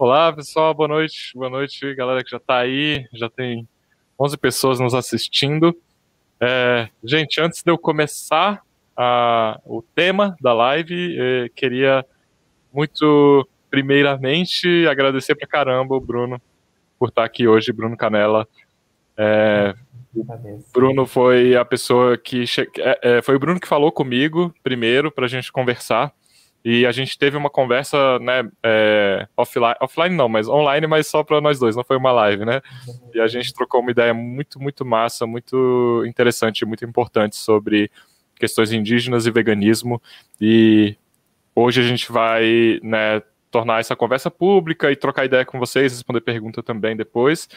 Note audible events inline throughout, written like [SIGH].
Olá, pessoal, boa noite. Boa noite, galera que já está aí. Já tem 11 pessoas nos assistindo. É, gente, antes de eu começar a, o tema da live, eh, queria muito, primeiramente, agradecer pra caramba o Bruno por estar aqui hoje, Bruno Canela. É, Bruno foi a pessoa que. É, é, foi o Bruno que falou comigo primeiro para a gente conversar. E a gente teve uma conversa, né, é, offline, offline não, mas online, mas só para nós dois, não foi uma live, né? E a gente trocou uma ideia muito, muito massa, muito interessante, muito importante sobre questões indígenas e veganismo. E hoje a gente vai, né, tornar essa conversa pública e trocar ideia com vocês, responder pergunta também depois.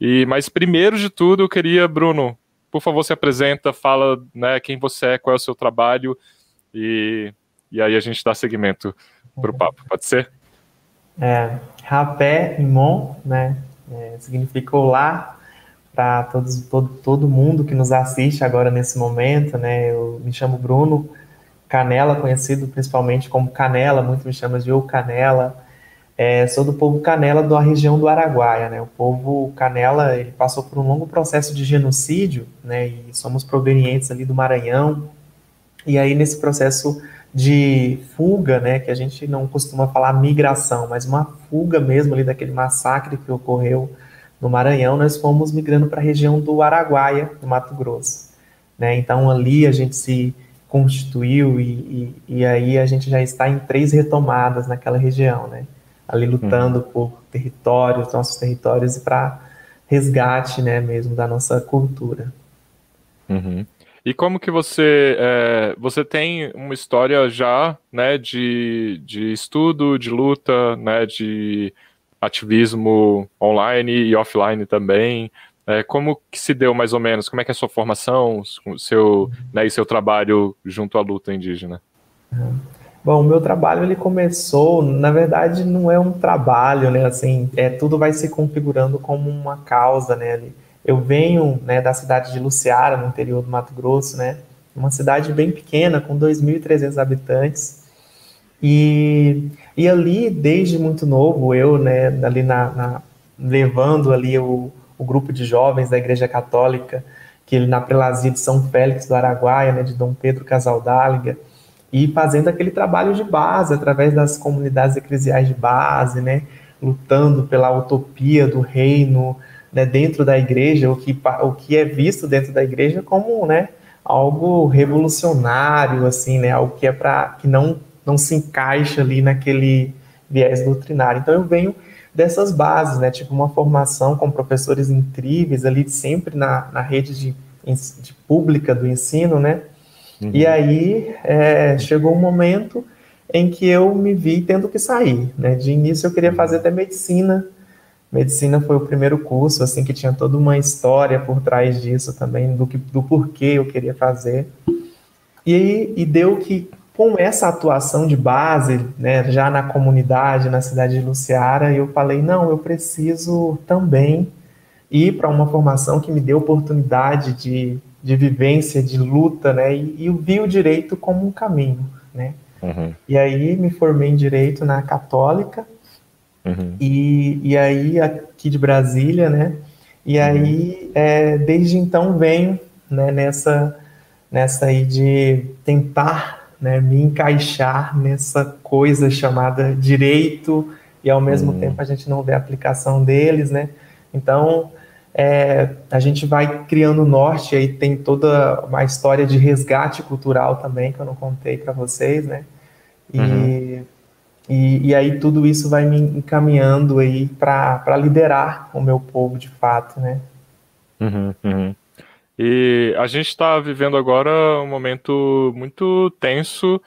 E mas primeiro de tudo, eu queria, Bruno, por favor, se apresenta, fala, né, quem você é, qual é o seu trabalho e e aí a gente dá seguimento para o papo, pode ser? É, rapé Imon, né, é, significa olá para todos, todo, todo mundo que nos assiste agora nesse momento, né, eu me chamo Bruno Canela, conhecido principalmente como Canela, muitos me chamam de O Canela, é, sou do povo Canela da região do Araguaia, né, o povo Canela, ele passou por um longo processo de genocídio, né, e somos provenientes ali do Maranhão, e aí nesse processo de fuga, né, que a gente não costuma falar migração, mas uma fuga mesmo ali daquele massacre que ocorreu no Maranhão, nós fomos migrando para a região do Araguaia, no Mato Grosso. Né? Então ali a gente se constituiu e, e, e, aí a gente já está em três retomadas naquela região, né? Ali lutando uhum. por territórios, nossos territórios e para resgate, né, mesmo da nossa cultura. Uhum. E como que você é, você tem uma história já, né, de, de estudo, de luta, né, de ativismo online e offline também. É, como que se deu mais ou menos? Como é que é a sua formação, seu, né, e seu trabalho junto à luta indígena? Bom, o meu trabalho ele começou, na verdade, não é um trabalho, né? Assim, é tudo vai se configurando como uma causa, né? Ali eu venho né, da cidade de Luciara, no interior do Mato Grosso, né, uma cidade bem pequena, com 2.300 habitantes. E, e ali, desde muito novo, eu, né, ali na, na levando ali o, o grupo de jovens da Igreja Católica, que na prelazia de São Félix do Araguaia, né, de Dom Pedro Casaldáliga, e fazendo aquele trabalho de base, através das comunidades eclesiais de base, né, lutando pela utopia do reino, né, dentro da igreja, o que, o que é visto dentro da igreja como né, algo revolucionário, assim, né, algo que é para que não, não se encaixa ali naquele viés doutrinário. Então eu venho dessas bases, né, tipo uma formação com professores incríveis ali sempre na, na rede de, de pública do ensino, né, uhum. e aí é, chegou um momento em que eu me vi tendo que sair, né, de início eu queria fazer até medicina, Medicina foi o primeiro curso, assim, que tinha toda uma história por trás disso também, do, que, do porquê eu queria fazer. E, e deu que, com essa atuação de base, né, já na comunidade, na cidade de Luciara, eu falei, não, eu preciso também ir para uma formação que me dê oportunidade de, de vivência, de luta, né, e, e vi o direito como um caminho, né. Uhum. E aí me formei em Direito na Católica, Uhum. E, e aí, aqui de Brasília, né? E uhum. aí, é, desde então, venho né, nessa, nessa aí de tentar né, me encaixar nessa coisa chamada direito e ao mesmo uhum. tempo a gente não vê a aplicação deles, né? Então, é, a gente vai criando norte, aí tem toda uma história de resgate cultural também, que eu não contei para vocês, né? E uhum. E, e aí tudo isso vai me encaminhando aí para liderar o meu povo de fato, né? Uhum, uhum. E a gente está vivendo agora um momento muito tenso,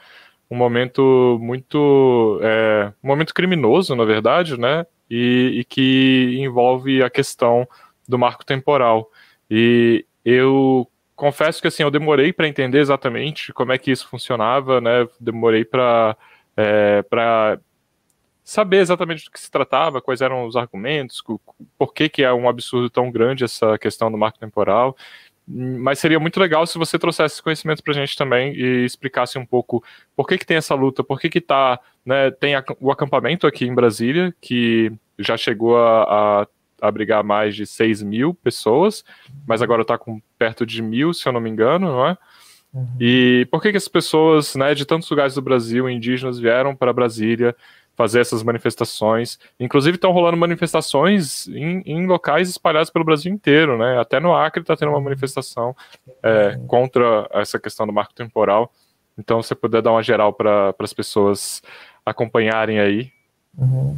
um momento muito. É, um momento criminoso, na verdade, né? E, e, que envolve a questão do marco temporal. E eu confesso que assim, eu demorei para entender exatamente como é que isso funcionava, né? Demorei para é, para saber exatamente do que se tratava, quais eram os argumentos, por que, que é um absurdo tão grande essa questão do marco temporal. mas seria muito legal se você trouxesse esse conhecimento para a gente também e explicasse um pouco por que, que tem essa luta, por que, que tá, né, tem o acampamento aqui em Brasília, que já chegou a, a abrigar mais de 6 mil pessoas, mas agora está com perto de mil, se eu não me engano, não é? Uhum. E por que, que as pessoas né, de tantos lugares do Brasil, indígenas, vieram para Brasília fazer essas manifestações? Inclusive estão rolando manifestações em, em, locais espalhados pelo Brasil inteiro, né? Até no Acre está tendo uma manifestação é, contra essa questão do marco temporal. Então, se você puder dar uma geral para as pessoas acompanharem aí. Uhum.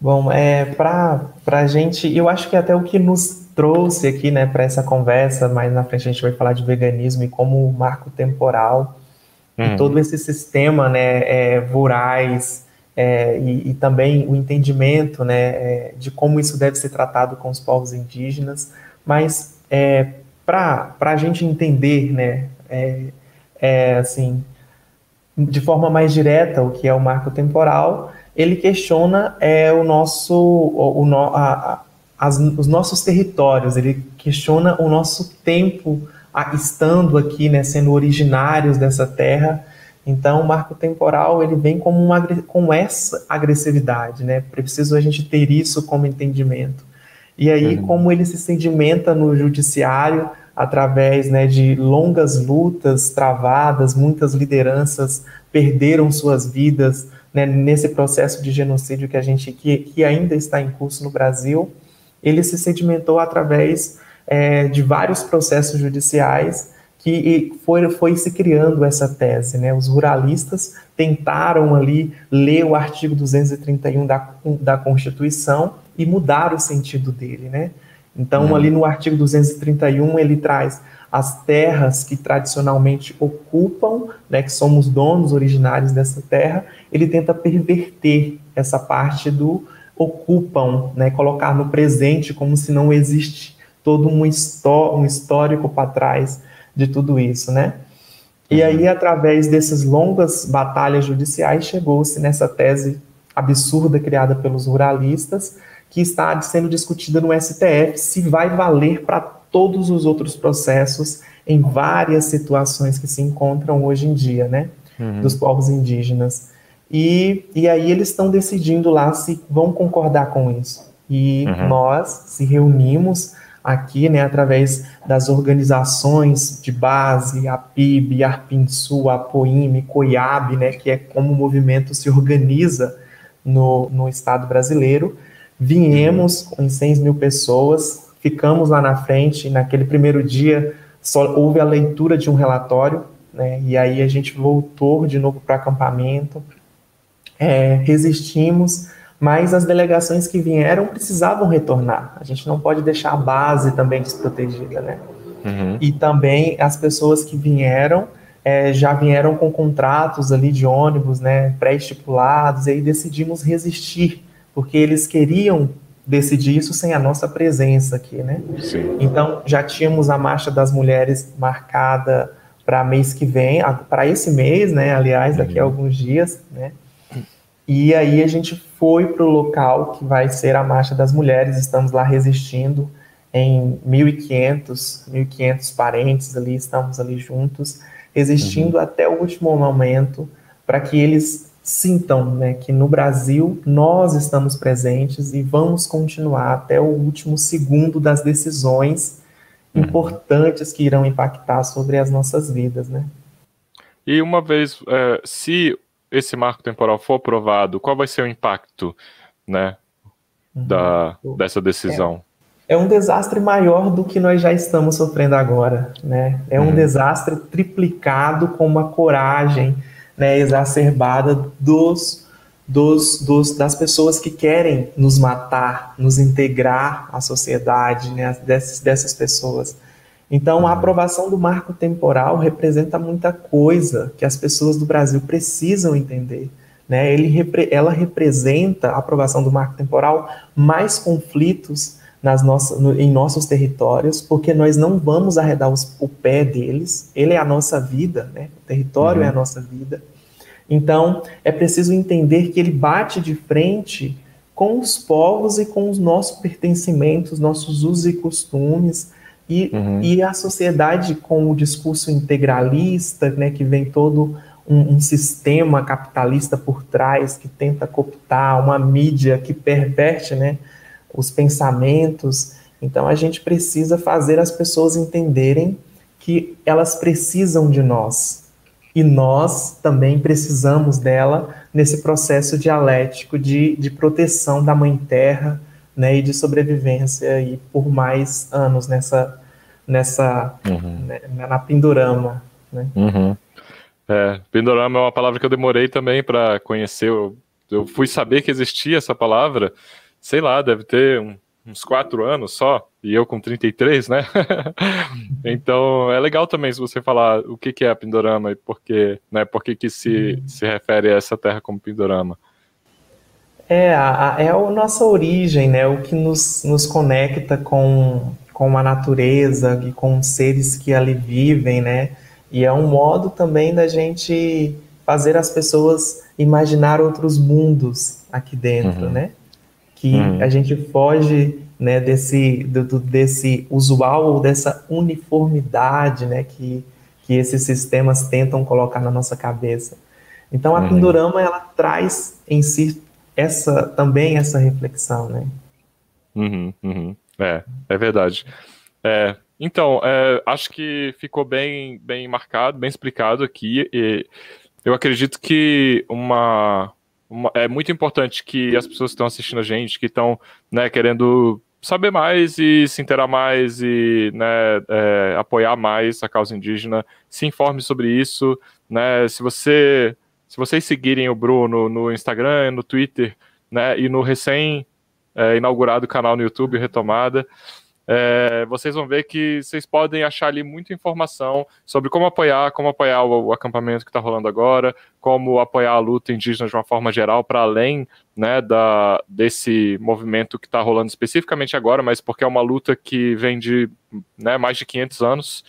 Bom, é, para a gente, eu acho que até o que nos trouxe aqui, né, para essa conversa, mais na frente a gente vai falar de veganismo e como o marco temporal e todo esse sistema, né, é, rurais é, e, e, também o entendimento, né, é, de como isso deve ser tratado com os povos indígenas, mas é, para a gente entender, né, é, é, assim, de forma mais direta o que é o marco temporal, ele questiona é, o nosso, o, o a, as, os nossos territórios, ele questiona o nosso tempo a, estando aqui, né, sendo originários dessa terra. Então, o marco temporal ele vem como uma, com essa agressividade, né? Preciso a gente ter isso como entendimento. E aí, uhum. como ele se sedimenta no judiciário através né, de longas lutas travadas, muitas lideranças perderam suas vidas, né, nesse processo de genocídio que a gente que, que ainda está em curso no Brasil, ele se sedimentou através é, de vários processos judiciais que foi, foi se criando essa tese. Né? Os ruralistas tentaram ali ler o artigo 231 da, da Constituição e mudar o sentido dele. Né? Então, uhum. ali no artigo 231, ele traz as terras que tradicionalmente ocupam, né, que somos donos originários dessa terra, ele tenta perverter essa parte do ocupam, né, colocar no presente como se não existe todo um, histó um histórico para trás de tudo isso, né? E uhum. aí, através dessas longas batalhas judiciais, chegou-se nessa tese absurda criada pelos ruralistas, que está sendo discutida no STF se vai valer para todos os outros processos em várias situações que se encontram hoje em dia, né, uhum. dos povos indígenas. E, e aí eles estão decidindo lá se vão concordar com isso. E uhum. nós se reunimos aqui, né, através das organizações de base, a PIB, a Arpinsul, a POIME, COIAB, né, que é como o movimento se organiza no, no Estado brasileiro, Viemos com 100 mil pessoas, ficamos lá na frente. Naquele primeiro dia, só houve a leitura de um relatório, né, e aí a gente voltou de novo para o acampamento. É, resistimos, mas as delegações que vieram precisavam retornar. A gente não pode deixar a base também desprotegida, né? Uhum. E também as pessoas que vieram é, já vieram com contratos ali de ônibus, né, pré-estipulados, e aí decidimos resistir porque eles queriam decidir isso sem a nossa presença aqui, né? Sim. Então já tínhamos a marcha das mulheres marcada para mês que vem, para esse mês, né? Aliás, daqui a uhum. alguns dias, né? E aí a gente foi para o local que vai ser a marcha das mulheres. Estamos lá resistindo em 1.500, 1.500 parentes ali, estamos ali juntos, resistindo uhum. até o último momento para que eles sintam né, que no Brasil nós estamos presentes e vamos continuar até o último segundo das decisões uhum. importantes que irão impactar sobre as nossas vidas, né? E uma vez, é, se esse marco temporal for aprovado, qual vai ser o impacto, né, uhum. da, dessa decisão? É, é, um desastre maior do que nós já estamos sofrendo agora, né? É um uhum. desastre triplicado com uma coragem, né, exacerbada dos, dos, dos, das pessoas que querem nos matar, nos integrar à sociedade, né, dessas, dessas pessoas. Então, a aprovação do marco temporal representa muita coisa que as pessoas do Brasil precisam entender. Né? Ele, ela representa, a aprovação do marco temporal, mais conflitos nas nossas, no, em nossos territórios, porque nós não vamos arredar os, o pé deles, ele é a nossa vida, né? o território uhum. é a uhum. nossa vida. Então, é preciso entender que ele bate de frente com os povos e com os nossos pertencimentos, nossos usos e costumes, E, uhum. e a sociedade com o discurso integralista, né, que vem todo um, um, sistema capitalista por trás que tenta cooptar, uma mídia que perverte né, os pensamentos. Então a gente precisa fazer as pessoas entenderem que elas precisam de nós. E nós também precisamos dela nesse processo dialético de, de proteção da Mãe Terra né, e de sobrevivência e por mais anos nessa, nessa uhum. né, na Pindorama. Né? Uhum. É, Pindorama é uma palavra que eu demorei também para conhecer. Eu, eu, fui saber que existia essa palavra, sei lá, deve ter um, uns quatro anos só, e eu com 33, né? [LAUGHS] então é legal também se você falar o que, que é a Pindorama e por que, né, por que, que se, se refere a essa terra como Pindorama. É, a, é a nossa origem, né? O que nos, nos conecta com, com a natureza e com os seres que ali vivem, né? E é um modo também da gente fazer as pessoas imaginar outros mundos aqui dentro, uhum. né? Que uhum. a gente foge né, desse, do, desse usual ou dessa uniformidade né, que, que esses sistemas tentam colocar na nossa cabeça. Então a uhum. Pindorama ela traz em si essa também essa reflexão, né? Uhum, uhum. É, é verdade. É, então, é, acho que ficou bem, bem marcado, bem explicado aqui. E eu acredito que uma, uma, é muito importante que as pessoas que estão assistindo a gente, que estão né, querendo saber mais e se inteirar mais e né, é, apoiar mais a causa indígena, se informe sobre isso. Né, se você se vocês seguirem o Bruno no Instagram, no Twitter, né, e no recém é, canal no YouTube Retomada, é, vocês vão ver que vocês podem achar ali muita informação sobre como apoiar, como apoiar o, o acampamento que está rolando agora, como apoiar a luta indígena de uma forma geral, para além né, da, desse movimento que está rolando especificamente agora, mas porque é uma luta que vem de né, mais de 500 anos.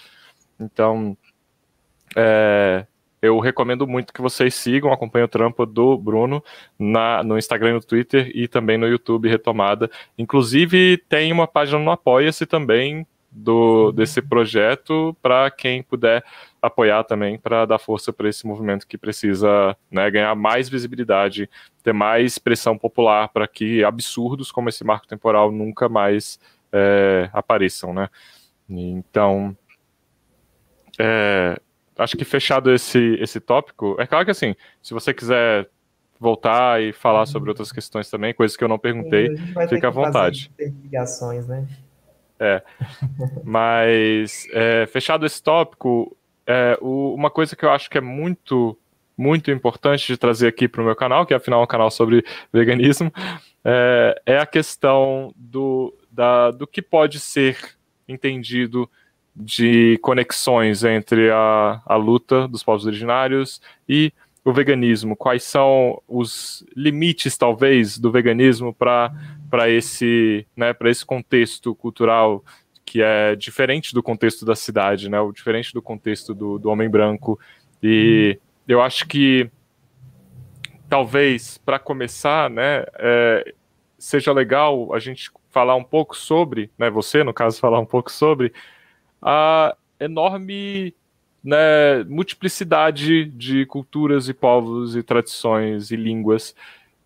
Então, é, eu recomendo muito que vocês sigam, acompanhem o trampo do Bruno na, no Instagram e no Twitter e também no YouTube Retomada. Inclusive, tem uma página no Apoia-se também do, desse projeto para quem puder apoiar também para dar força para esse movimento que precisa né, ganhar mais visibilidade, ter mais pressão popular para que absurdos como esse marco temporal nunca mais é, apareçam, né? Então, é, acho que fechado esse, esse tópico, é claro que assim, se você quiser voltar e falar sobre outras questões também, coisas que eu não perguntei, fica à vontade. Ligações, né? É. [LAUGHS] Mas é, fechado esse tópico, é, o, uma coisa que eu acho que é muito muito importante de trazer aqui para o meu canal, que afinal é um canal sobre veganismo, é, é a questão do, da, do que pode ser entendido de conexões entre a, a luta dos povos originários e o veganismo? Quais são os limites, talvez, do veganismo para esse, né, esse contexto cultural que é diferente do contexto da cidade, né, ou diferente do contexto do, do homem branco? E eu acho que, talvez, para começar, né, é, seja legal a gente falar um pouco sobre, né, você, no caso, falar um pouco sobre a enorme né, multiplicidade de culturas e povos e tradições e línguas.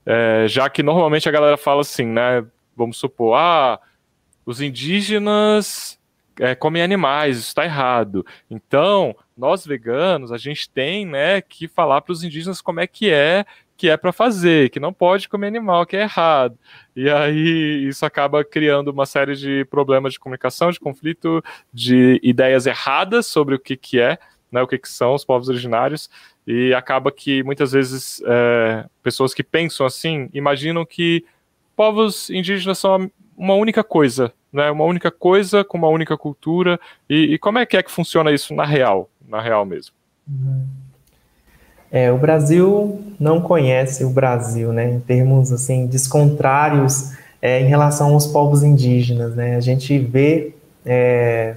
É, já que normalmente a galera fala assim, né? Vamos supor, ah, os indígenas é, comem animais, isso está errado. Então, nós veganos, a gente tem né, que falar para os indígenas como é que é que é para fazer, que não pode comer animal, que é errado. E aí isso acaba criando uma série de problemas de comunicação, de conflito, de ideias erradas sobre o que, que é, né, o que, que são os povos originários, e acaba que muitas vezes é, pessoas que pensam assim imaginam que povos indígenas são uma única coisa, né, uma única coisa com uma única cultura, e, e como é que é que funciona isso na real, na real mesmo? Uhum. É, o Brasil não conhece o Brasil, né, em termos assim descontrários é, em relação aos povos indígenas, né? A gente vê é,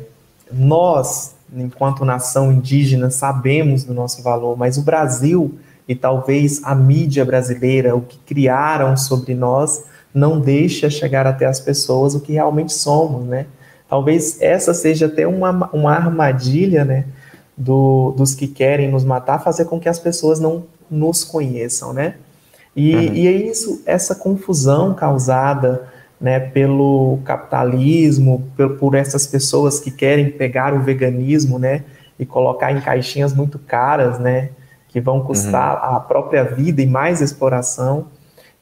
nós, enquanto nação indígena, sabemos do nosso valor, mas o Brasil e talvez a mídia brasileira, o que criaram sobre nós, não deixa chegar até as pessoas o que realmente somos, né? Talvez essa seja até uma, uma armadilha, né, do, dos que querem nos matar, fazer com que as pessoas não nos conheçam, né? E, uhum. e é isso, essa confusão causada né, pelo capitalismo, por, por, essas pessoas que querem pegar o veganismo, né, e colocar em caixinhas muito caras, né, que vão custar uhum. a própria vida e mais exploração.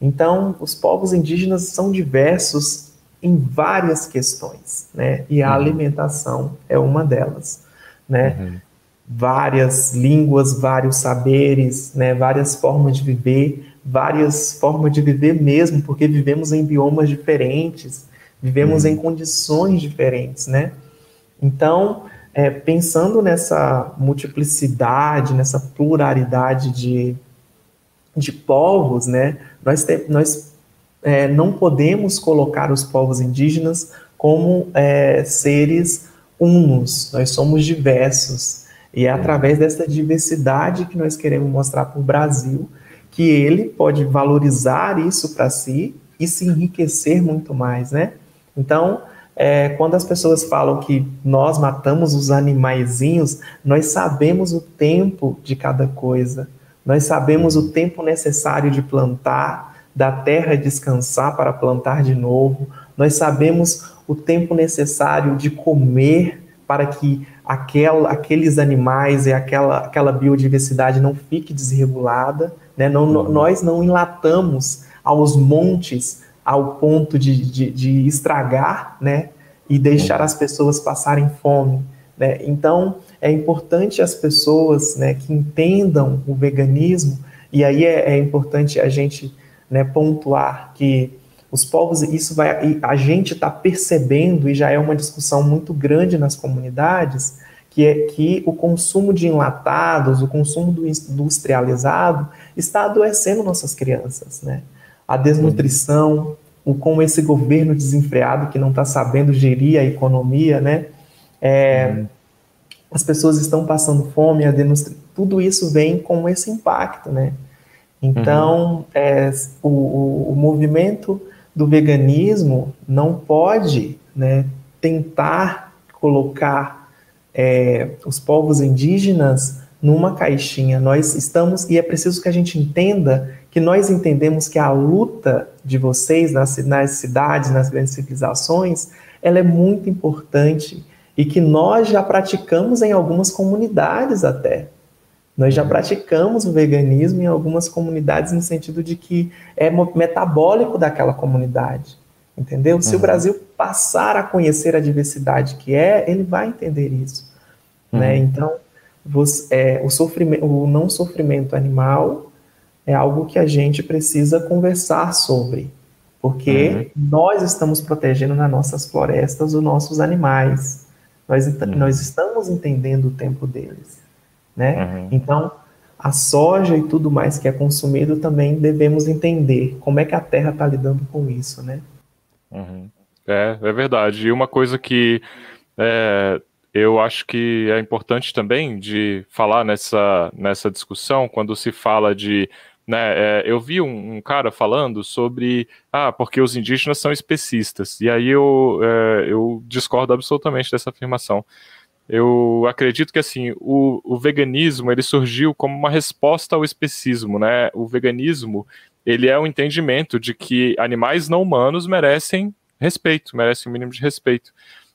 Então, os povos indígenas são diversos em várias questões, né, e a uhum. alimentação é uma delas, né. Várias línguas, vários saberes, né, várias formas de viver, várias formas de viver mesmo, porque vivemos em biomas diferentes, vivemos uhum. em condições diferentes, né? Então, é, pensando nessa multiplicidade, nessa pluralidade de, de povos, né? Nós, te, nós é, não podemos colocar os povos indígenas como é, seres unos, nós somos diversos. E é através dessa diversidade que nós queremos mostrar para o Brasil que ele pode valorizar isso para si e se enriquecer muito mais, né? Então, é, quando as pessoas falam que nós matamos os animaizinhos, nós sabemos o tempo de cada coisa, nós sabemos o tempo necessário de plantar, da terra descansar para plantar de novo, nós sabemos o tempo necessário de comer para que aquela, aqueles animais e aquela, aquela biodiversidade não fique desregulada. Né? Não, uhum. Nós não enlatamos aos montes ao ponto de, de, de estragar né? e deixar uhum. as pessoas passarem fome. Né? Então, é importante as pessoas né, que entendam o veganismo, e aí é, é importante a gente né, pontuar que os povos, isso vai, a gente está percebendo, e já é uma discussão muito grande nas comunidades, que é que o consumo de enlatados, o consumo do industrializado, está adoecendo nossas crianças, né? A desnutrição, o com esse governo desenfreado que não está sabendo gerir a economia, né? É, uhum. As pessoas estão passando fome, a tudo isso vem com esse impacto, né? Então, uhum. é, o, o, o movimento do veganismo não pode né, tentar colocar é, os povos indígenas numa caixinha. Nós estamos, e é preciso que a gente entenda que nós entendemos que a luta de vocês nas, nas cidades, nas grandes civilizações, ela é muito importante e que nós já praticamos em algumas comunidades até. Nós já praticamos o veganismo em algumas comunidades no sentido de que é metabólico daquela comunidade. Entendeu? Se uhum. o Brasil passar a conhecer a diversidade que é, ele vai entender isso. Uhum. Né? Então, você, é, o, sofrimento, o não sofrimento animal é algo que a gente precisa conversar sobre, porque uhum. nós estamos protegendo nas nossas florestas os nossos animais. Nós, uhum. nós estamos entendendo o tempo deles. Né? Uhum. Então, a soja e tudo mais que é consumido também devemos entender como é que a terra está lidando com isso, né? Uhum. É, é verdade. E uma coisa que é, eu acho que é importante também de falar nessa, nessa discussão, quando se fala de. Né, é, eu vi um, um, cara falando sobre. Ah, porque os indígenas são especistas. E aí eu, é, eu discordo absolutamente dessa afirmação. Eu acredito que assim o, o veganismo ele surgiu como uma resposta ao especismo, né? O veganismo ele é um entendimento de que animais não humanos merecem respeito, merecem um mínimo de respeito.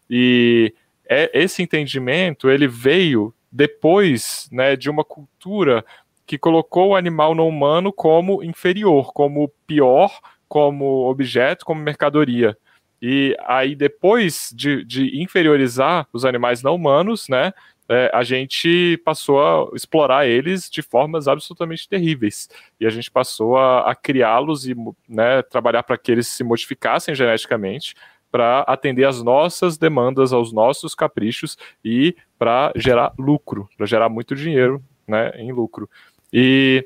E é, esse entendimento ele veio depois né, de uma cultura que colocou o animal não humano como inferior, como pior, como objeto, como mercadoria. E aí, depois de, de inferiorizar os animais não humanos, né, é, a gente passou a explorar eles de formas absolutamente terríveis. E a gente passou a, a criá-los e né, trabalhar para que eles se modificassem geneticamente para atender às nossas demandas, aos nossos caprichos e para gerar lucro, para gerar muito dinheiro né, em lucro. E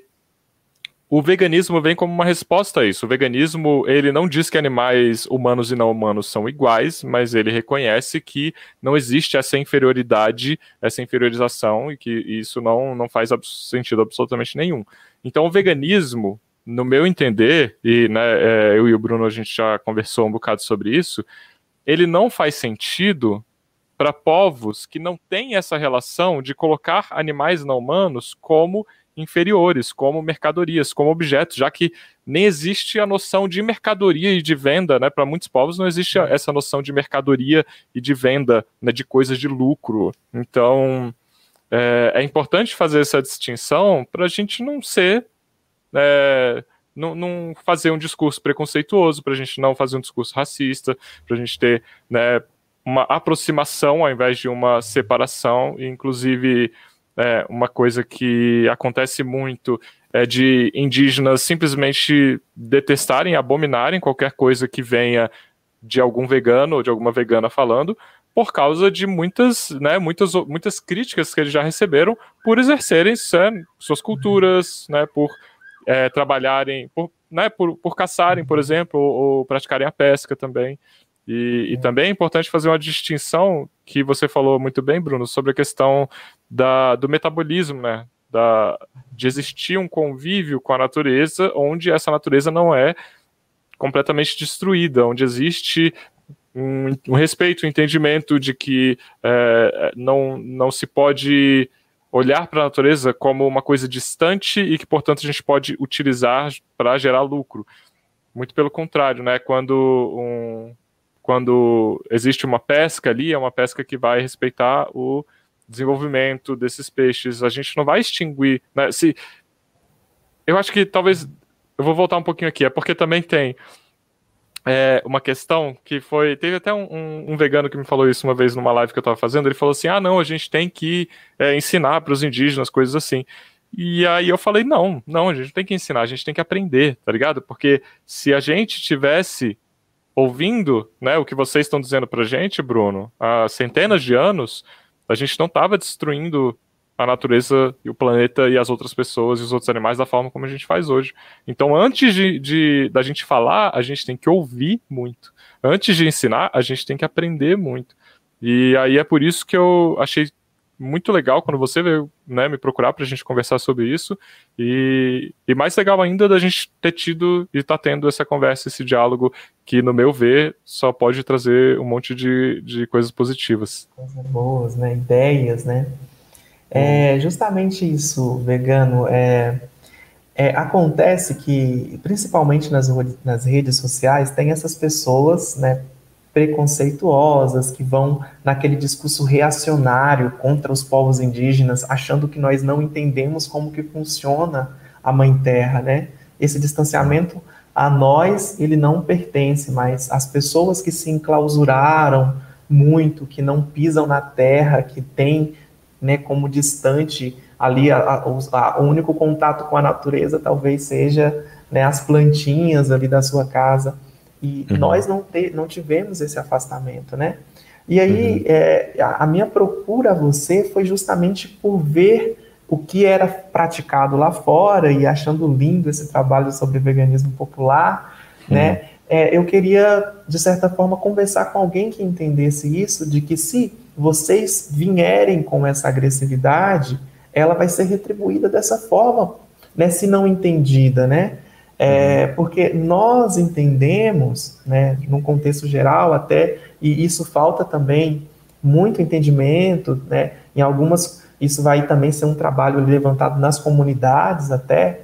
o veganismo vem como uma resposta a isso. O veganismo, ele não diz que animais humanos e não humanos são iguais, mas ele reconhece que não existe essa inferioridade, essa inferiorização e que isso não, não faz sentido absolutamente nenhum. Então, o veganismo, no meu entender, e né, é, eu e o Bruno a gente já conversou um bocado sobre isso, ele não faz sentido para povos que não têm essa relação de colocar animais não humanos como inferiores, como mercadorias, como objetos, já que nem existe a noção de mercadoria e de venda, né? Para muitos povos não existe essa noção de mercadoria e de venda, né? De coisas de lucro. Então é, é importante fazer essa distinção para a gente não ser é, não, não, fazer um discurso preconceituoso, para a gente não fazer um discurso racista, para a gente ter né, uma aproximação ao invés de uma separação, inclusive é, uma coisa que acontece muito é de indígenas simplesmente detestarem, abominarem qualquer coisa que venha de algum vegano ou de alguma vegana falando, por causa de muitas, né, muitas, muitas críticas que eles já receberam por exercerem né, suas culturas, né, por é, trabalharem, por, né, por, por caçarem, por exemplo, ou, ou praticarem a pesca também. E, e, também é importante fazer uma distinção que você falou muito bem, Bruno, sobre a questão da, do metabolismo, né? Da, de existir um convívio com a natureza onde essa natureza não é completamente destruída, onde existe um, um respeito, um entendimento de que é, não, não se pode olhar para a natureza como uma coisa distante e que, portanto, a gente pode utilizar para gerar lucro. Muito pelo contrário, né? Quando um, quando existe uma pesca ali, é uma pesca que vai respeitar o desenvolvimento desses peixes. A gente não vai extinguir. Né? Se, eu acho que talvez. Eu vou voltar um pouquinho aqui, é porque também tem é, uma questão que foi. Teve até um, um, um, vegano que me falou isso uma vez numa live que eu estava fazendo. Ele falou assim: ah, não, a gente tem que é, ensinar para os indígenas coisas assim. E aí eu falei: não, não, a gente não tem que ensinar, a gente tem que aprender, tá ligado? Porque se a gente tivesse ouvindo né, o que vocês estão dizendo para gente, Bruno, há centenas de anos, a gente não estava destruindo a natureza e o planeta e as outras pessoas e os outros animais da forma como a gente faz hoje. Então, antes de, de da gente falar, a gente tem que ouvir muito. Antes de ensinar, a gente tem que aprender muito. E aí é por isso que eu achei muito legal quando você veio né, me procurar para a gente conversar sobre isso. E, e mais legal ainda da gente ter tido e estar tá tendo essa conversa, esse diálogo, que, no meu ver, só pode trazer um monte de, de coisas positivas. Coisas boas, né? Ideias, né? É justamente isso, vegano. É, é, acontece que, principalmente nas, nas redes sociais, tem essas pessoas, né, preconceituosas, que vão naquele discurso reacionário contra os povos indígenas, achando que nós não entendemos como que funciona a Mãe Terra, né? Esse distanciamento a nós, ele não pertence, mas as pessoas que se enclausuraram muito, que não pisam na terra, que têm né, como distante ali a, a, a, o único contato com a natureza talvez seja né, as plantinhas ali da sua casa. E uhum. nós não, te, não tivemos esse afastamento, né? E aí, uhum. é, a minha procura a você foi justamente por ver o que era praticado lá fora e achando lindo esse trabalho sobre veganismo popular, uhum. né? É, eu queria, de certa forma, conversar com alguém que entendesse isso, de que se vocês vierem com essa agressividade, ela vai ser retribuída dessa forma, né? Se não entendida, né? É, porque nós entendemos, né, num contexto geral até, e isso falta também muito entendimento, né, em algumas, isso vai também ser um trabalho levantado nas comunidades até,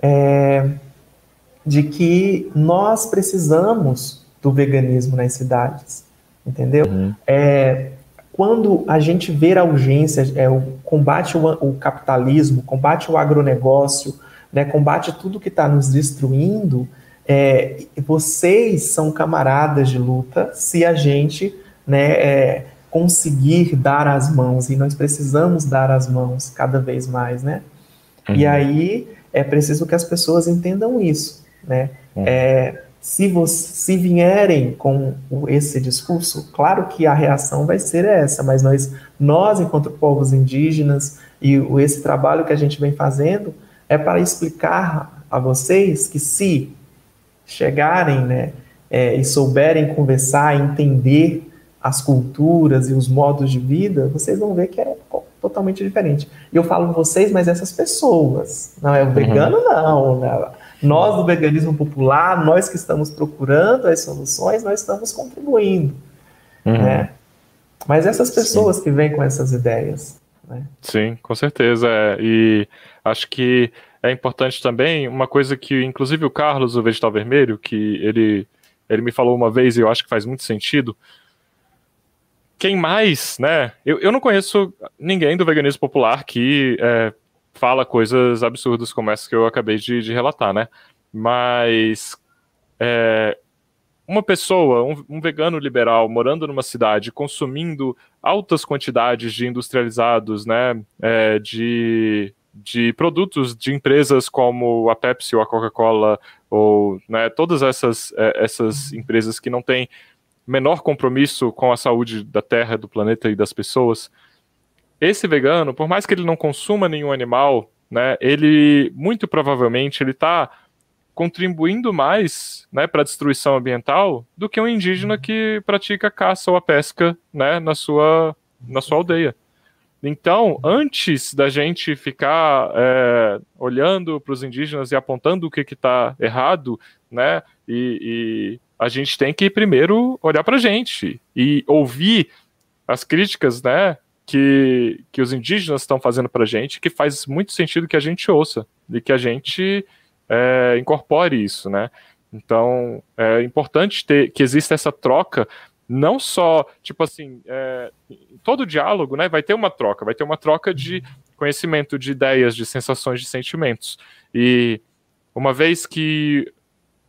é, de que nós precisamos do veganismo nas cidades, entendeu? Uhum. É, quando a gente vê a urgência, é, o combate o, o capitalismo, combate o agronegócio, né, combate tudo que está nos destruindo, é, vocês são camaradas de luta se a gente né, é, conseguir dar as mãos, e nós precisamos dar as mãos cada vez mais, né? Uhum. E aí é preciso que as pessoas entendam isso, né? Uhum. É, se, você, se vierem com esse discurso, claro que a reação vai ser essa, mas nós, nós enquanto povos indígenas, e esse trabalho que a gente vem fazendo, é para explicar a vocês que se chegarem né, é, e souberem conversar, entender as culturas e os modos de vida, vocês vão ver que é totalmente diferente. E eu falo vocês, mas essas pessoas, não é o uhum. vegano, não. Né? Nós do veganismo popular, nós que estamos procurando as soluções, nós estamos contribuindo. uhum. né? Mas essas pessoas Sim. que vêm com essas ideias, né? Sim, com certeza. É. E acho que é importante também uma coisa que, inclusive, o Carlos, o Vegetal Vermelho, que ele, ele me falou uma vez e eu acho que faz muito sentido. Quem mais, né? Eu, eu não conheço ninguém do veganismo popular que é, fala coisas absurdas como essa que eu acabei de, de relatar, né? Mas é, uma pessoa, um, um, vegano liberal, morando numa cidade, consumindo altas quantidades de industrializados, né, é, de, de produtos de empresas como a Pepsi ou a Coca-Cola, ou né, todas essas, é, essas empresas que não têm menor compromisso com a saúde da Terra, do planeta e das pessoas, esse vegano, por mais que ele não consuma nenhum animal, né, ele muito provavelmente ele está contribuindo mais né, para a destruição ambiental do que um indígena que pratica caça ou a pesca né, na, sua, na sua aldeia. Então, antes da gente ficar é, olhando para os indígenas e apontando o que está errado, né, e, e, a gente tem que primeiro olhar para a gente e ouvir as críticas, né, que, que os indígenas estão fazendo para a gente, que faz muito sentido que a gente ouça e que a gente é, incorpore isso, né? Então, é importante ter que exista essa troca, não só, tipo assim, é, todo diálogo, né, vai ter uma troca, vai ter uma troca de conhecimento, de ideias, de sensações, de sentimentos. E uma vez que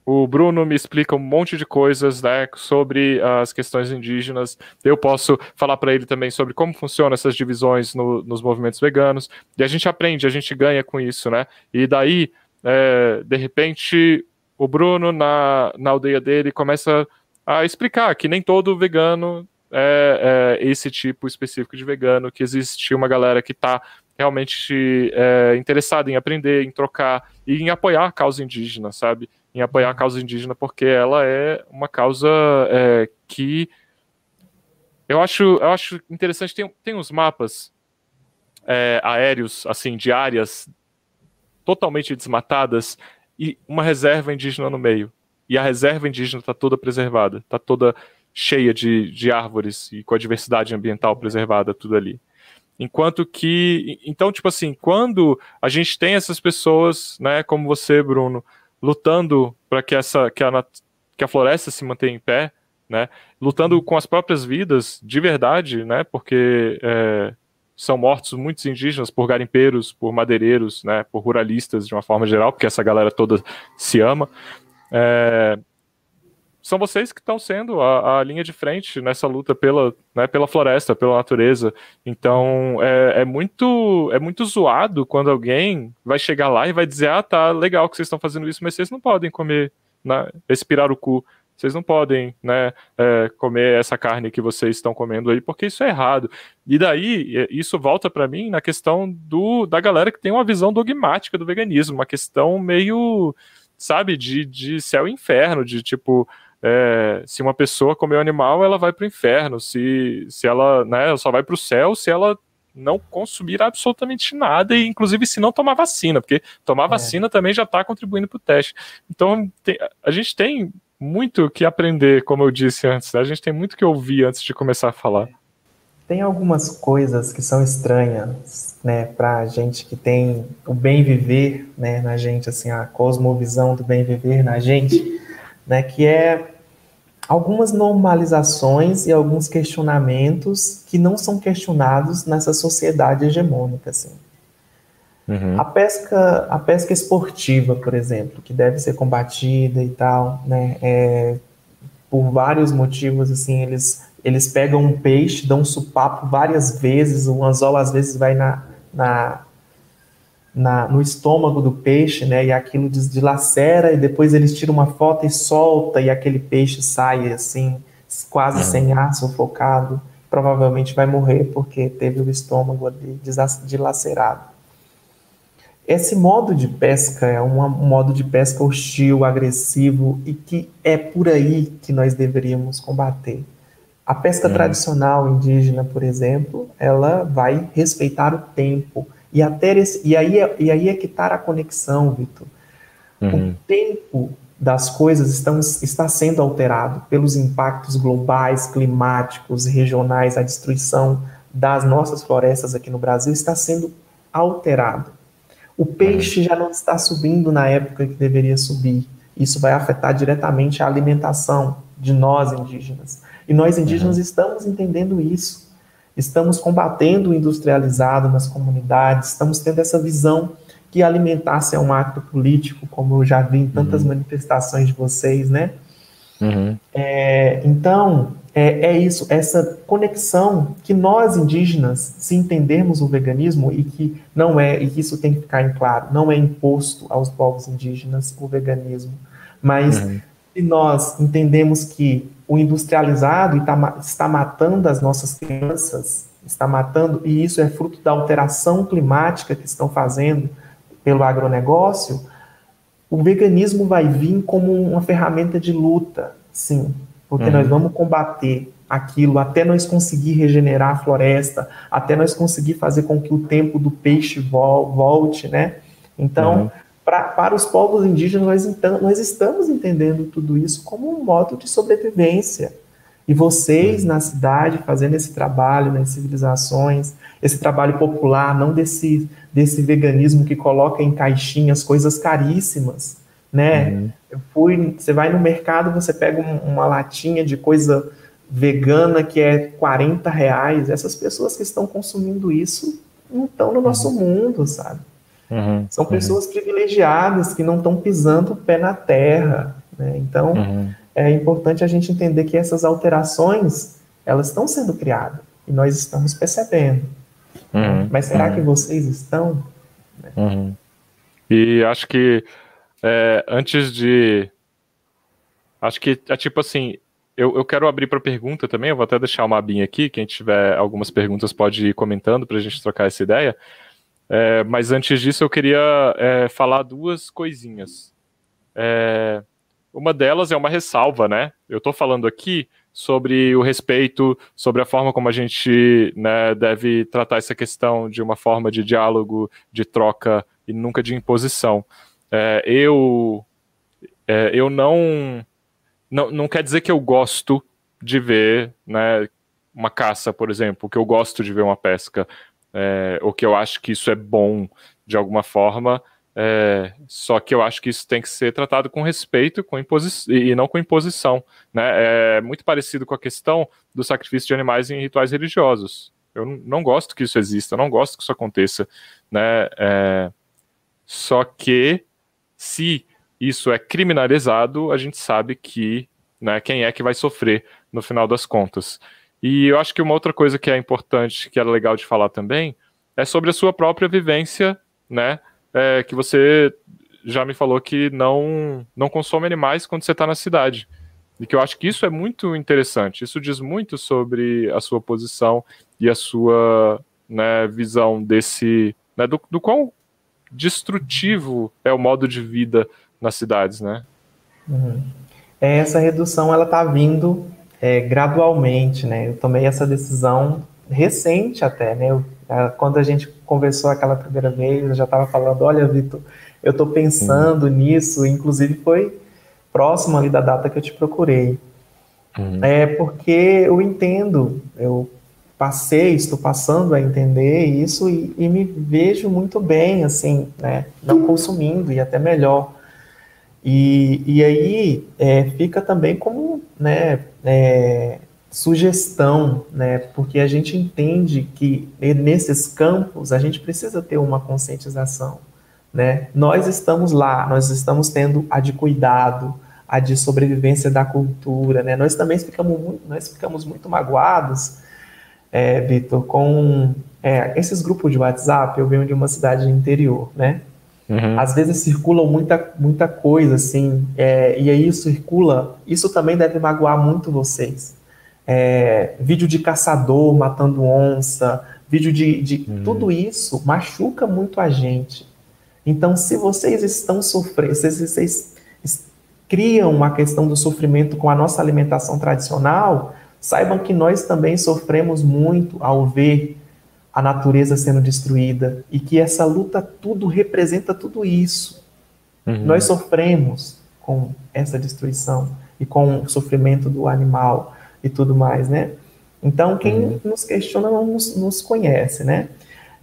o Bruno me explica um monte de coisas né, sobre as questões indígenas. Eu posso falar para ele também sobre como funcionam essas divisões no, nos movimentos veganos. E a gente aprende, a gente ganha com isso, né? E daí é, de repente, o Bruno, na, na aldeia dele, começa a explicar que nem todo vegano é, é esse tipo específico de vegano, que existe uma galera que está realmente é, interessada em aprender, em trocar e em apoiar a causa indígena, sabe? Em apoiar a causa indígena porque ela é uma causa é, que eu acho, eu acho interessante. Tem, tem uns mapas é, aéreos, assim, de áreas totalmente desmatadas e uma reserva indígena no meio. E a reserva indígena está toda preservada, está toda cheia de, de árvores e com a diversidade ambiental preservada, tudo ali. Enquanto que, então, tipo assim, quando a gente tem essas pessoas, né, como você, Bruno, lutando para que essa que a, que a floresta se mantenha em pé, né, lutando com as próprias vidas de verdade, né, porque é, são mortos muitos indígenas por garimpeiros, por madeireiros, né, por ruralistas de uma forma geral, porque essa galera toda se ama. É, são vocês que estão sendo a, a, linha de frente nessa luta pela, né, pela floresta, pela natureza. Então é, é, muito é muito zoado quando alguém vai chegar lá e vai dizer ah tá legal que vocês estão fazendo isso, mas vocês não podem comer, né, respirar o cu vocês não podem né, é, comer essa carne que vocês estão comendo aí, porque isso é errado. E daí, isso volta para mim na questão do, da galera que tem uma visão dogmática do veganismo, uma questão meio, sabe, de, de céu e inferno, de tipo, é, se uma pessoa comer um animal, ela vai para o inferno, se, se ela, né, ela só vai para o céu se ela não consumir absolutamente nada, e inclusive se não tomar vacina, porque tomar é. vacina também já está contribuindo para o teste. Então, tem, a gente tem muito que aprender, como eu disse antes. Né? A gente tem muito que ouvir antes de começar a falar. Tem algumas coisas que são estranhas, né, para gente que tem o bem viver, né, na gente, assim, a cosmovisão do bem viver na gente, né, que é algumas normalizações e alguns questionamentos que não são questionados nessa sociedade hegemônica, assim. Uhum. A pesca, a pesca esportiva, por exemplo, que deve ser combatida e tal, né? É, por vários motivos, assim, eles eles pegam um peixe, dão um supapo várias vezes, o anzol às vezes vai na, na, na, no estômago do peixe, né? E aquilo dilacera e depois eles tiram uma foto e solta e aquele peixe sai assim, quase uhum. sem ar, sufocado. Provavelmente vai morrer porque teve o estômago dilacerado. Esse modo de pesca é um modo de pesca hostil, agressivo e que é por aí que nós deveríamos combater. A pesca uhum. tradicional indígena, por exemplo, ela vai respeitar o tempo. E, até esse, e, aí, é, e aí é que está a conexão, Vitor. Uhum. O tempo das coisas estão, está sendo alterado pelos impactos globais, climáticos, regionais, a destruição das nossas florestas aqui no Brasil está sendo alterado. O peixe já não está subindo na época que deveria subir. Isso vai afetar diretamente a alimentação de nós indígenas. E nós indígenas uhum. estamos entendendo isso. Estamos combatendo o industrializado nas comunidades, estamos tendo essa visão que alimentar-se é um ato político, como eu já vi em tantas uhum. manifestações de vocês, né? Uhum. É, então, é, é, isso, essa conexão que nós indígenas, se entendermos o veganismo e que não é, e que isso tem que ficar em claro, não é imposto aos povos indígenas o veganismo, mas uhum. se nós entendemos que o industrializado está, está matando as nossas crianças, está matando, e isso é fruto da alteração climática que estão fazendo, pelo agronegócio, o veganismo vai vir como uma ferramenta de luta, sim, porque uhum. nós vamos combater aquilo até nós conseguir regenerar a floresta, até nós conseguir fazer com que o tempo do peixe volte, né? Então, uhum. pra, para os povos indígenas, nós, então, nós estamos entendendo tudo isso como um modo de sobrevivência. E vocês uhum. na cidade fazendo esse trabalho nas civilizações, esse trabalho popular, não desse, desse veganismo que coloca em caixinhas coisas caríssimas, né? Uhum. Eu fui, você vai no mercado, você pega um, uma latinha de coisa vegana que é 40 reais. Essas pessoas que estão consumindo isso não estão no nosso uhum. mundo, sabe? Uhum. São uhum. pessoas privilegiadas que não estão pisando o pé na terra. Né? Então, uhum é importante a gente entender que essas alterações elas estão sendo criadas e nós estamos percebendo. Uhum, Mas será uhum. que vocês estão? Uhum. E acho que é, antes de. Acho que é tipo assim. Eu, eu quero abrir para pergunta também. Eu vou até deixar uma abinha aqui. Quem tiver algumas perguntas pode ir comentando para a gente trocar essa ideia. É, mas antes disso, eu queria é, falar duas coisinhas. É, uma delas é uma ressalva, né? Eu estou falando aqui sobre o respeito, sobre a forma como a gente né, deve tratar essa questão de uma forma de diálogo, de troca e nunca de imposição. É, eu, é, eu não, não, não quer dizer que eu gosto de ver né, uma caça, por exemplo, que eu gosto de ver uma pesca, é, ou que eu acho que isso é bom de alguma forma. É, só que eu acho que isso tem que ser tratado com respeito com e não com imposição. Né? É muito parecido com a questão do sacrifício de animais em rituais religiosos. Eu não gosto que isso exista, não gosto que isso aconteça. Né? É, só que se isso é criminalizado, a gente sabe que né, quem é que vai sofrer no final das contas. E eu acho que uma outra coisa que é importante, que é legal de falar também, é sobre a sua própria vivência, né? É, que você já me falou que não, não consome animais quando você está na cidade. E que eu acho que isso é muito interessante. Isso diz muito sobre a sua posição e a sua né, visão desse. Né, do, do quão destrutivo é o modo de vida nas cidades, né? Uhum. É, essa redução ela está vindo é, gradualmente, né? Eu tomei essa decisão recente até, né? Eu, quando a gente conversou aquela primeira vez, eu já estava falando, olha, Vitor, eu estou pensando uhum. nisso, inclusive foi próximo ali da data que eu te procurei. Uhum. É porque eu entendo, eu passei, estou passando a entender isso e, e me vejo muito bem, assim, né, não consumindo e até melhor. E, e aí é, fica também como, né, é, sugestão, né? Porque a gente entende que nesses campos a gente precisa ter uma conscientização, né? Nós estamos lá, nós estamos tendo a de cuidado, a de sobrevivência da cultura, né? Nós também ficamos muito, nós ficamos muito magoados, é, Vitor, com é, esses grupos de WhatsApp. Eu venho de uma cidade interior, né? Uhum. Às vezes circulam muita, muita coisa, assim, é, e aí circula. Isso também deve magoar muito vocês é, vídeo de caçador matando onça, vídeo de, de hum. tudo isso machuca muito a gente. Então, se vocês estão sofrendo, se vocês criam uma questão do sofrimento com a nossa alimentação tradicional, saibam que nós também sofremos muito ao ver a natureza sendo destruída e que essa luta tudo representa tudo isso. Uhum. Nós sofremos com essa destruição e com o sofrimento do animal e tudo mais, né? Então, quem uhum. nos questiona não nos, nos, conhece, né?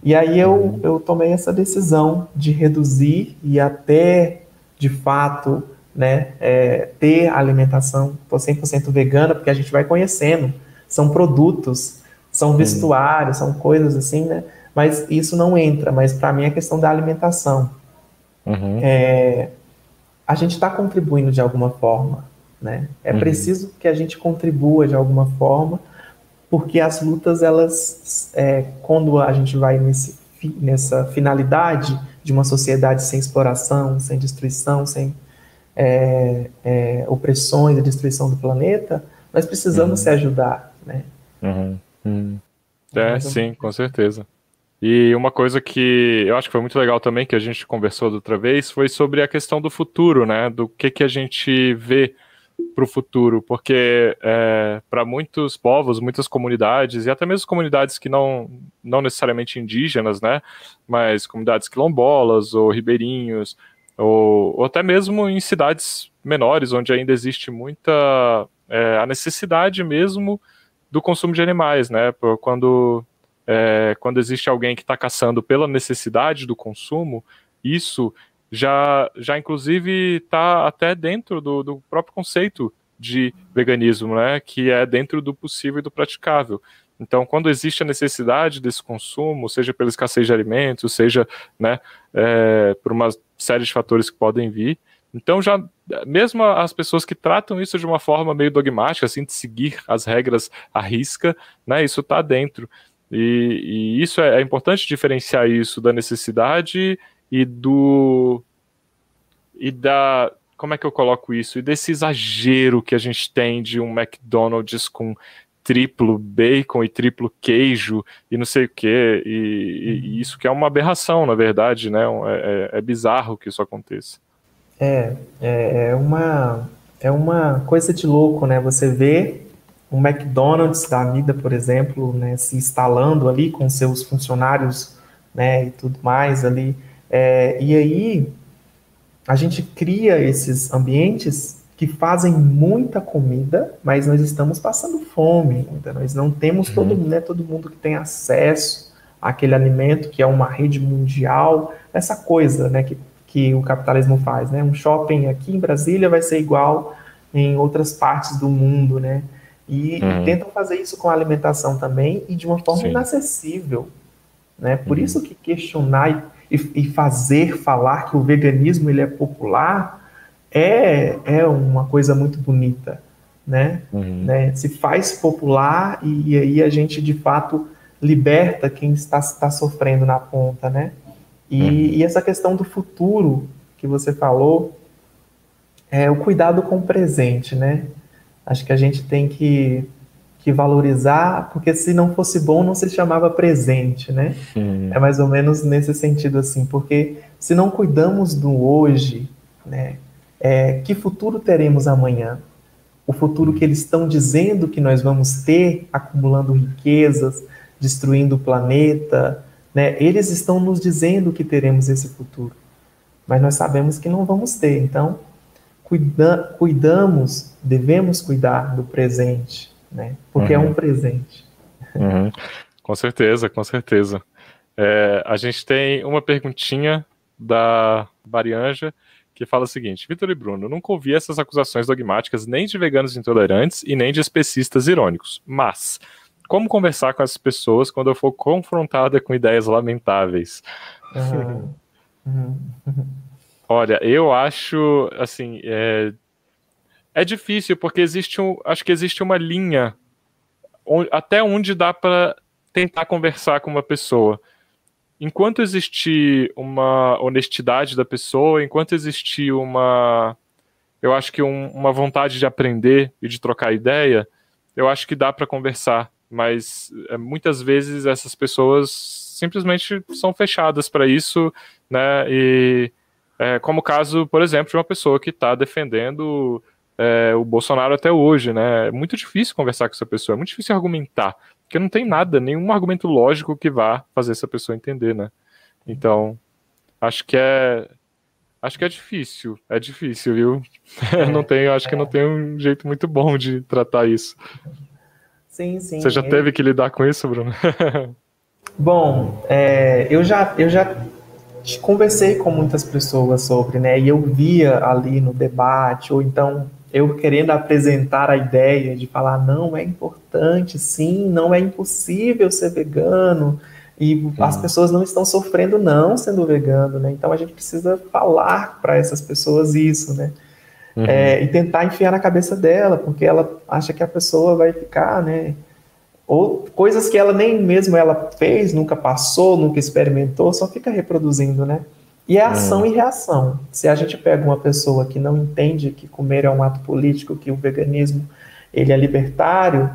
E aí eu, uhum. eu tomei essa decisão de reduzir e até, de fato, né, é, ter alimentação 100% vegana, porque a gente vai conhecendo, são produtos, são vestuários, são coisas assim, né? Mas isso não entra, mas para mim é questão da alimentação. Uhum. É, a gente está contribuindo de alguma forma, né? É uhum. preciso que a gente contribua de alguma forma, porque as lutas, elas, é, quando a gente vai nesse, nessa finalidade de uma sociedade sem exploração, sem destruição, sem é, é, opressões e destruição do planeta, nós precisamos uhum. se ajudar, né? Uhum. Uhum. É, sim, com certeza. E uma coisa que eu acho que foi muito legal também, que a gente conversou da outra vez, foi sobre a questão do futuro, né? Do que, que a gente vê para o futuro, porque é, para muitos povos, muitas comunidades, e até mesmo comunidades que não, não necessariamente indígenas, né? Mas comunidades quilombolas ou ribeirinhos, ou, ou até mesmo em cidades menores, onde ainda existe muita é, a necessidade mesmo do consumo de animais, né? Quando é, quando existe alguém que está caçando pela necessidade do consumo, isso já, já inclusive está até dentro do, do próprio conceito de veganismo, né, que é dentro do possível e do praticável. Então, quando existe a necessidade desse consumo, seja pela escassez de alimentos, seja né, é, por uma série de fatores que podem vir, então já mesmo as pessoas que tratam isso de uma forma meio dogmática, assim, de seguir as regras à risca, né, isso está dentro. E, e isso é, é, importante diferenciar isso da necessidade e do e da como é que eu coloco isso? E desse exagero que a gente tem de um McDonald's com triplo bacon e triplo queijo e não sei o que e, e, isso que é uma aberração na verdade né? É, é, é bizarro que isso aconteça. É, é, é uma é uma coisa de louco né? Você vê um McDonald's da vida, por exemplo, né, se instalando ali com seus funcionários né, e tudo mais ali. É, e aí a gente cria esses ambientes que fazem muita comida, mas nós estamos passando fome. Então nós não temos uhum. todo, né, todo mundo que tem acesso àquele alimento, que é uma rede mundial, essa coisa né, que, que o capitalismo faz. Né? Um shopping aqui em Brasília vai ser igual em outras partes do mundo, né? E, uhum. tentam fazer isso com a alimentação também e de uma forma Sim. inacessível. Né? Por uhum. isso que questionar e, e, fazer falar que o veganismo ele é popular é, é uma coisa muito bonita. Né? Uhum. né? Se faz popular e, e, aí a gente de fato liberta quem está, está sofrendo na ponta. Né? E, uhum. e essa questão do futuro que você falou, é o cuidado com o presente, né? Acho que a gente tem que, que valorizar, porque se não fosse bom, não se chamava presente, né? É mais ou menos nesse sentido assim, porque se não cuidamos do hoje, né, é, que futuro teremos amanhã? O futuro que eles estão dizendo que nós vamos ter, acumulando riquezas, destruindo o planeta, né? Eles estão nos dizendo que teremos esse futuro, mas nós sabemos que não vamos ter. Então, cuida, cuidamos, devemos cuidar do presente, né? Porque uhum. é um presente. Uhum. Com certeza, com certeza. É, a gente tem uma perguntinha da Barianja que fala o seguinte: Vitor e Bruno, nunca ouvi essas acusações dogmáticas nem de veganos intolerantes e nem de especistas irônicos. Mas como conversar com essas pessoas quando eu for confrontada com ideias lamentáveis? Uhum. Uhum. Olha, eu acho, assim, é, é difícil porque existe um, acho que existe uma linha até onde dá para tentar conversar com uma pessoa. Enquanto existir uma honestidade da pessoa, enquanto existir uma, eu acho que um, uma vontade de aprender e de trocar ideia, eu acho que dá para conversar. Mas é, muitas vezes essas pessoas simplesmente são fechadas para isso, né? E é, como o caso, por exemplo, de uma pessoa que está defendendo é, o Bolsonaro até hoje, né? É muito difícil conversar com essa pessoa, é muito difícil argumentar, porque não tem nada, nenhum argumento lógico que vá fazer essa pessoa entender, né? Então, acho que é Acho que é difícil, é difícil, viu? [LAUGHS] É, não tem, acho é. que não tem um jeito muito bom de tratar isso. Sim, sim. Você já teve que lidar com isso, Bruno? [LAUGHS] Bom, é, eu já eu já conversei com muitas pessoas sobre, né? E eu via ali no debate, ou então eu querendo apresentar a ideia de falar não é importante, sim, não é impossível ser vegano, e uhum. as pessoas não estão sofrendo não sendo vegano, né? Então a gente precisa falar para essas pessoas isso, né? Uhum. É, e tentar enfiar na cabeça dela, porque ela acha que a pessoa vai ficar, né? Ou coisas que ela nem mesmo ela fez, nunca passou, nunca experimentou, só fica reproduzindo, né? E é ação uhum. e reação. Se a gente pega uma pessoa que não entende que comer é um ato político, que o veganismo ele é libertário,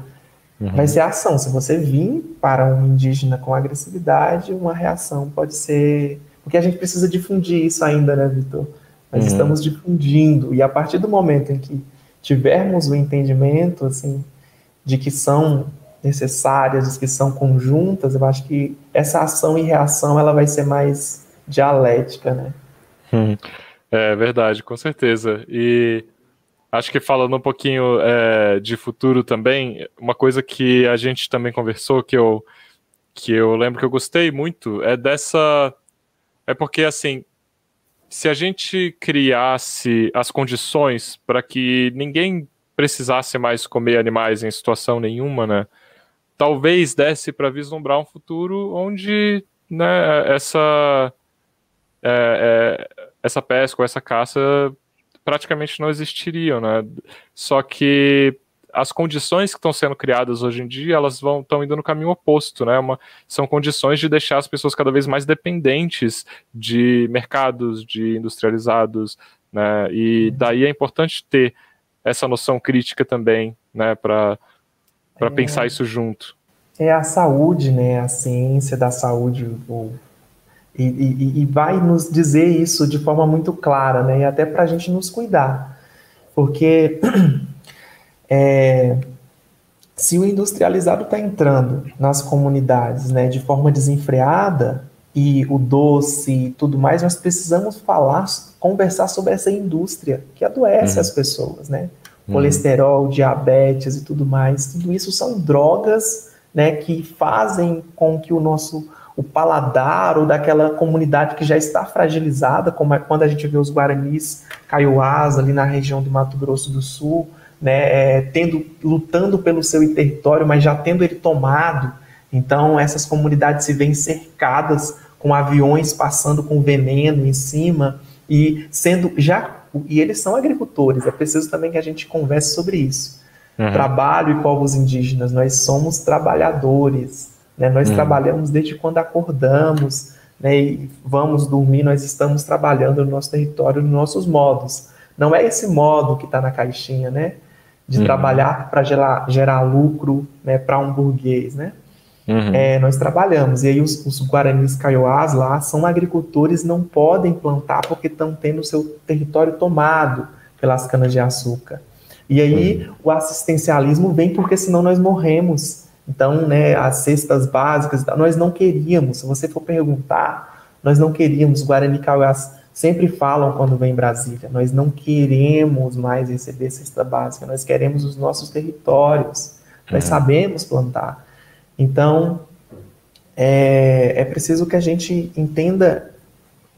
Uhum. Vai ser ação. Se você vir para um indígena com agressividade, uma reação pode ser. Porque a gente precisa difundir isso ainda, né, Vitor? Nós uhum. estamos difundindo. E a partir do momento em que tivermos o entendimento, assim, de que são necessárias, de que são conjuntas, eu acho que essa ação e reação ela vai ser mais dialética, né? Uhum. É verdade, com certeza. E Acho que falando um pouquinho é, de futuro também, uma coisa que a gente também conversou, que eu, que eu lembro que eu gostei muito, é dessa. É porque, assim, se a gente criasse as condições para que ninguém precisasse mais comer animais em situação nenhuma, né? Talvez desse para vislumbrar um futuro onde né, essa, é, é, essa pesca ou essa caça praticamente não existiriam, né? Só que as condições que estão sendo criadas hoje em dia, elas vão estão indo no caminho oposto, né? Uma, são condições de deixar as pessoas cada vez mais dependentes de mercados, de industrializados, né? E uhum. daí é importante ter essa noção crítica também, né? Para para é, pensar isso junto. É a saúde, né? A ciência da saúde, o e, e, e, vai nos dizer isso de forma muito clara, né? E até para a gente nos cuidar. Porque [CLEARS THROAT] é, se o industrializado está entrando nas comunidades né, de forma desenfreada, e o doce e tudo mais, nós precisamos falar, conversar sobre essa indústria que adoece uhum. as pessoas, né? Uhum. Colesterol, diabetes e tudo mais. Tudo isso são drogas né, que fazem com que o nosso o paladar ou daquela comunidade que já está fragilizada, como é quando a gente vê os guaranis caiuás ali na região do Mato Grosso do Sul, né, é, tendo, lutando pelo seu território, mas já tendo ele tomado. Então essas comunidades se veem cercadas com aviões passando com veneno em cima e sendo já e eles são agricultores. É preciso também que a gente converse sobre isso. Uhum. Trabalho e povos indígenas, nós somos trabalhadores. Né? Nós hum. trabalhamos desde quando acordamos né, e vamos dormir, nós estamos trabalhando no nosso território, nos nossos modos. Não é esse modo que está na caixinha, né? De hum. trabalhar para gerar, gerar lucro né, para um burguês, né? Uhum. É, nós trabalhamos. E aí os, os Guaranis Kaiowás lá são agricultores, não podem plantar porque estão tendo o seu território tomado pelas canas-de-açúcar. E aí uhum. o assistencialismo vem porque senão nós morremos. Então, né, as cestas básicas, nós não queríamos, se você for perguntar, nós não queríamos, os Guarani Kauás sempre falam quando vem em Brasília, nós não queremos mais receber cesta básica, nós queremos os nossos territórios, nós uhum. sabemos plantar. Então, é, é preciso que a gente entenda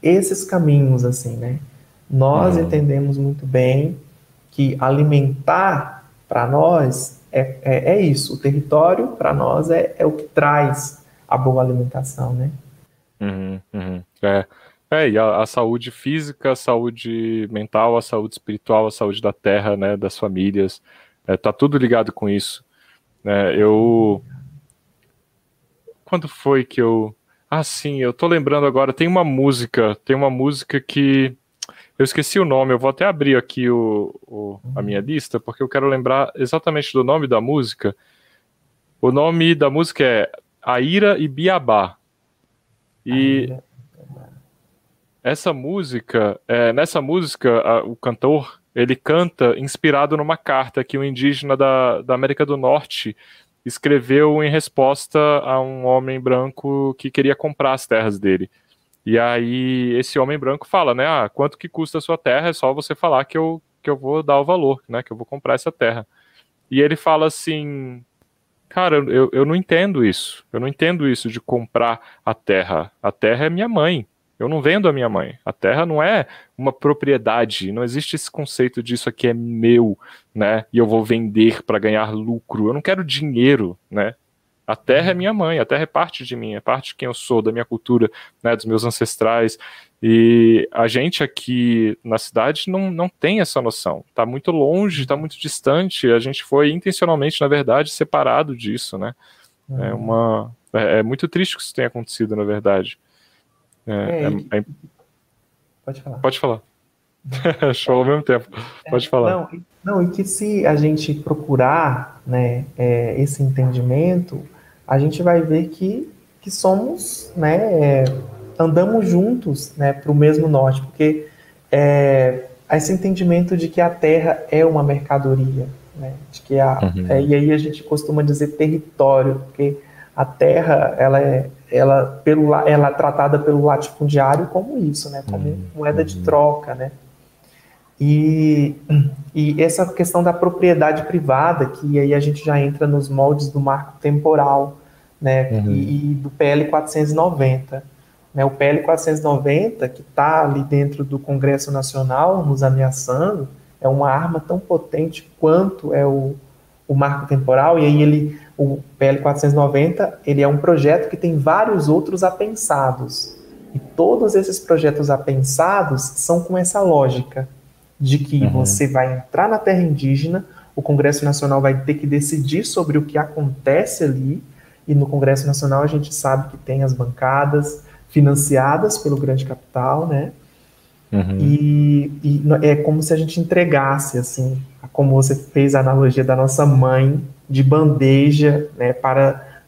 esses caminhos, assim, né? Nós uhum. entendemos muito bem que alimentar para nós é, é, é isso. O território, para nós, é, é o que traz a boa alimentação, né? Uhum, uhum. É. É, e a, a, saúde física, a saúde mental, a saúde espiritual, a saúde da terra, né, das famílias, é, tá tudo ligado com isso. É, eu. Quando foi que eu. Ah, sim, eu tô lembrando agora, tem uma música, tem uma música que eu esqueci o nome, eu vou até abrir aqui o, o, a minha lista, porque eu quero lembrar exatamente do nome da música. O nome da música é Aira e Biabá. E essa música, é, nessa música, a, o cantor, ele canta inspirado numa carta que um indígena da, da América do Norte escreveu em resposta a um homem branco que queria comprar as terras dele. E aí esse homem branco fala, né? Ah, quanto que custa a sua terra? É só você falar que eu, que eu vou dar o valor, né? Que eu vou comprar essa terra. E ele fala assim, cara, eu, eu não entendo isso. Eu não entendo isso de comprar a terra. A terra é minha mãe. Eu não vendo a minha mãe. A terra não é uma propriedade. Não existe esse conceito disso aqui é meu, né? E eu vou vender para ganhar lucro. Eu não quero dinheiro, né? A terra é minha mãe, a terra é parte de mim, é parte de quem eu sou, da minha cultura, né, dos meus ancestrais. E a gente aqui na cidade não, não tem essa noção. Está muito longe, está muito distante. A gente foi intencionalmente, na verdade, separado disso, né? Uhum. É uma é, é, muito triste que isso tenha acontecido, na verdade. É, é, é, é pode falar. Pode falar. Show [LAUGHS] ao mesmo tempo. Pode falar. Não, não, e que se a gente procurar né, esse entendimento, a gente vai ver que, que somos, né, é, andamos juntos né, para o mesmo norte, porque é, esse entendimento de que a Terra é uma mercadoria, né, de que a, uhum. é, e aí a gente costuma dizer território, porque a Terra ela é, ela, pelo, ela é tratada pelo latifundiário como isso, né, como uhum. moeda de troca, né. E, e essa questão da propriedade privada, que aí a gente já entra nos moldes do marco temporal, né, uhum. e, e, do PL 490. Né, o PL 490, que está ali dentro do Congresso Nacional, nos ameaçando, é uma arma tão potente quanto é o, o marco temporal, e aí ele, o PL 490, ele é um projeto que tem vários outros apensados. E todos esses projetos apensados são com essa lógica de que uhum. você vai entrar na terra indígena, o Congresso Nacional vai ter que decidir sobre o que acontece ali, e no Congresso Nacional a gente sabe que tem as bancadas financiadas pelo grande capital, né? Uhum. E, e, é como se a gente entregasse, assim, como você fez a analogia da nossa mãe, de bandeja, né, para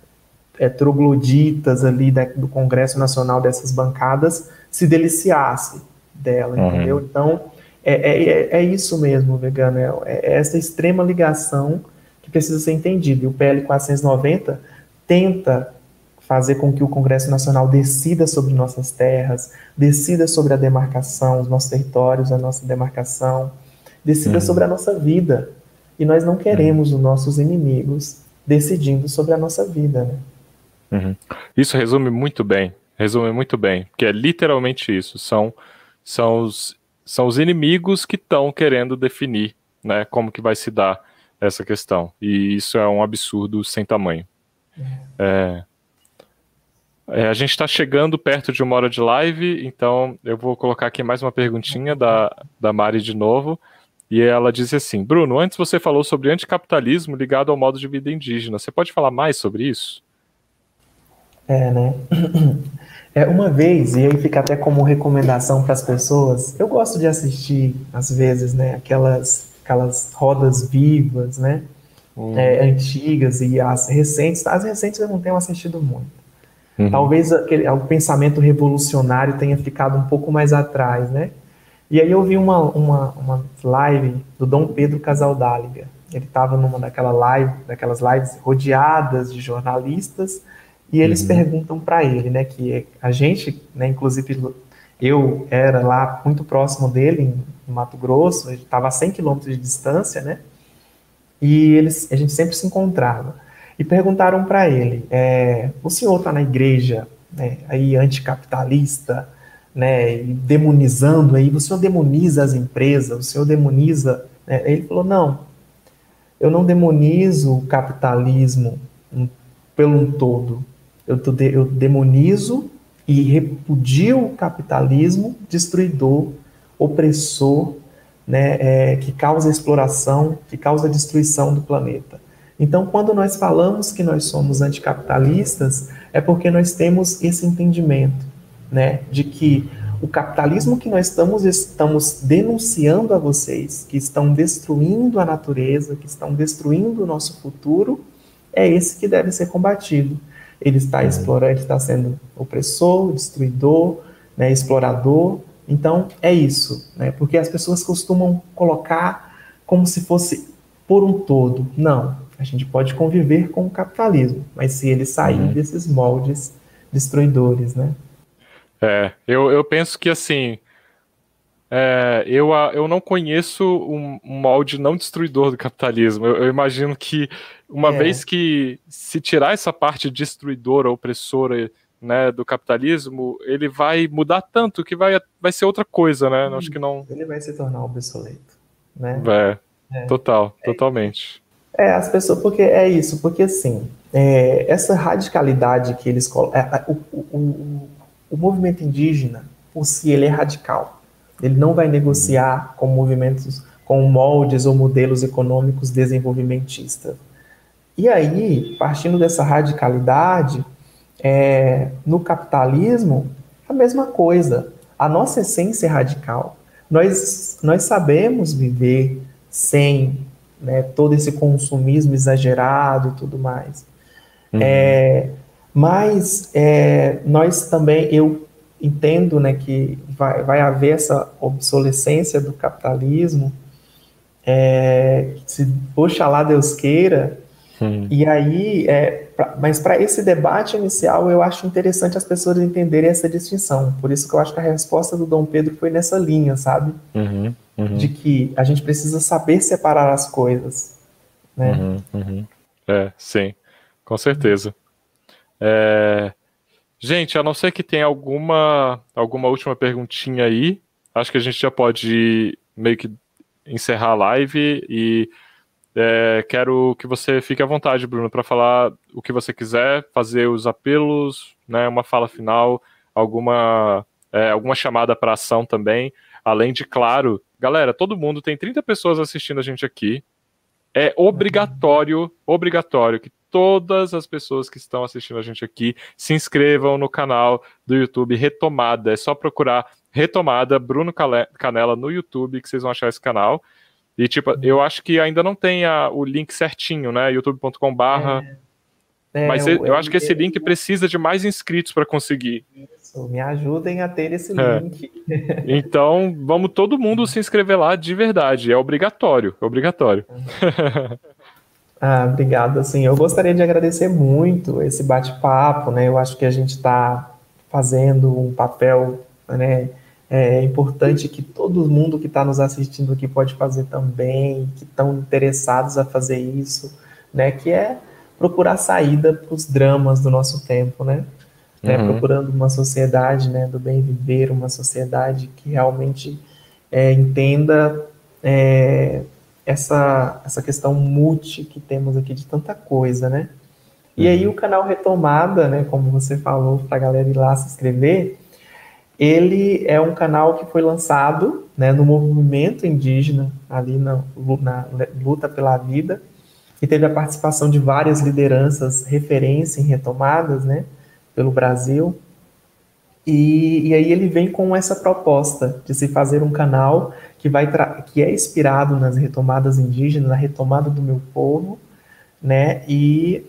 é, trogloditas ali da, do Congresso Nacional dessas bancadas se deliciasse dela, uhum. entendeu? Então, é, é, é, é isso mesmo, vegano, é, é, essa extrema ligação que precisa ser entendida. E o PL 490 tenta fazer com que o Congresso Nacional decida sobre nossas terras, decida sobre a demarcação, os nossos territórios, a nossa demarcação, decida uhum. sobre a nossa vida. E nós não queremos uhum. os nossos inimigos decidindo sobre a nossa vida. Né? Uhum. Isso resume muito bem, resume muito bem, porque é literalmente isso. São, são, os, são os inimigos que estão querendo definir né, como que vai se dar essa questão. E isso é um absurdo sem tamanho. É, é, a gente está chegando perto de uma hora de live, então eu vou colocar aqui mais uma perguntinha da, da Mari de novo. E ela diz assim: Bruno, antes você falou sobre anticapitalismo ligado ao modo de vida indígena. Você pode falar mais sobre isso? É, né? [CLEARS THROAT] É, uma vez, e aí fica até como recomendação para as pessoas, eu gosto de assistir, às vezes, né, aquelas, aquelas rodas vivas, né? Uhum. é, antigas e as recentes. As recentes eu não tenho assistido muito. Uhum. Talvez aquele, o pensamento revolucionário tenha ficado um pouco mais atrás, né? E aí eu vi uma, uma, uma live do Dom Pedro Casaldáliga. Ele estava numa daquela live, daquelas lives rodeadas de jornalistas e eles uhum. perguntam para ele, né, que a gente, né, inclusive eu era lá muito próximo dele em Mato Grosso, estava a 100 quilômetros de distância, né? E eles, a gente sempre se encontrava. E perguntaram para ele: é, o senhor está na igreja né, aí anticapitalista, né, demonizando aí, o senhor demoniza as empresas, o senhor demoniza. Né? Ele falou: não, eu não demonizo o capitalismo pelo um todo. Eu, tô de, eu demonizo e repudio o capitalismo destruidor, opressor, né, é, que causa exploração, que causa destruição do planeta. Então, quando nós falamos que nós somos anticapitalistas, é porque nós temos esse entendimento, né, de que o capitalismo que nós estamos, estamos denunciando a vocês, que estão destruindo a natureza, que estão destruindo o nosso futuro, é esse que deve ser combatido. Ele está explorando, ele está sendo opressor, destruidor, né, explorador, então, é isso, né? Porque as pessoas costumam colocar como se fosse por um todo. Não, a gente pode conviver com o capitalismo, mas se ele sair uhum. desses moldes destruidores, né? É, eu, eu penso que assim, é, eu, eu não conheço um, um, molde não destruidor do capitalismo. Eu, eu imagino que uma é. vez que se tirar essa parte destruidora, opressora né, do capitalismo, ele vai mudar tanto que vai, vai ser outra coisa, né? Hum, Acho que não. Ele vai se tornar obsoleto, né? É, é. total, é. totalmente. É, as pessoas, porque é isso, porque assim, é, essa radicalidade que eles colocam, é, o, o, o, o movimento indígena, por si, ele é radical. Ele não vai negociar com movimentos, com moldes ou modelos econômicos desenvolvimentistas. E aí, partindo dessa radicalidade, é, no capitalismo, a mesma coisa. A nossa essência é radical. Nós, nós sabemos viver sem né, todo esse consumismo exagerado e tudo mais. Uhum. É, mas é, nós também, eu entendo né, que vai, vai haver essa obsolescência do capitalismo, é, se poxa lá Deus queira, hum. e aí, é, pra, mas para esse debate inicial, eu acho interessante as pessoas entenderem essa distinção, por isso que eu acho que a resposta do Dom Pedro foi nessa linha, sabe? Uhum, uhum. De que a gente precisa saber separar as coisas, né? Uhum, uhum. é, sim, com certeza. É, gente, a não ser que tenha alguma, alguma última perguntinha aí, acho que a gente já pode meio que encerrar a live e é, quero que você fique à vontade, Bruno, para falar o que você quiser, fazer os apelos, né, uma fala final, alguma, é, alguma chamada para ação também. Além de, claro, galera, todo mundo tem 30 pessoas assistindo a gente aqui. É obrigatório, obrigatório que todas as pessoas que estão assistindo a gente aqui se inscrevam no canal do YouTube Retomada. É só procurar Retomada Bruno Canela no YouTube que vocês vão achar esse canal. E, tipo, eu acho que ainda não tem a, o link certinho, né? youtube.com/barra. É, é, Mas eu, eu, acho que esse link precisa de mais inscritos para conseguir. Isso, me ajudem a ter esse é. link. [LAUGHS] Então, vamos todo mundo se inscrever lá de verdade. É obrigatório, é obrigatório. [LAUGHS] Ah, obrigado. Assim, eu gostaria de agradecer muito esse bate-papo, né? Eu acho que a gente está fazendo um papel, né? É importante que todo mundo que está nos assistindo aqui pode fazer também, que estão interessados a fazer isso, né? Que é procurar saída para os dramas do nosso tempo, né? né? Uhum. Procurando uma sociedade, né? Do bem viver, uma sociedade que realmente é, entenda é, essa, essa questão multi que temos aqui de tanta coisa, né? E uhum. aí o canal Retomada, né, como você falou, para a galera ir lá se inscrever, ele é um canal que foi lançado né, no movimento indígena, ali na, na luta pela vida, e teve a participação de várias lideranças referência em retomadas, né, pelo Brasil. E, e aí ele vem com essa proposta de se fazer um canal que, vai que é inspirado nas retomadas indígenas, na retomada do meu povo, né? E,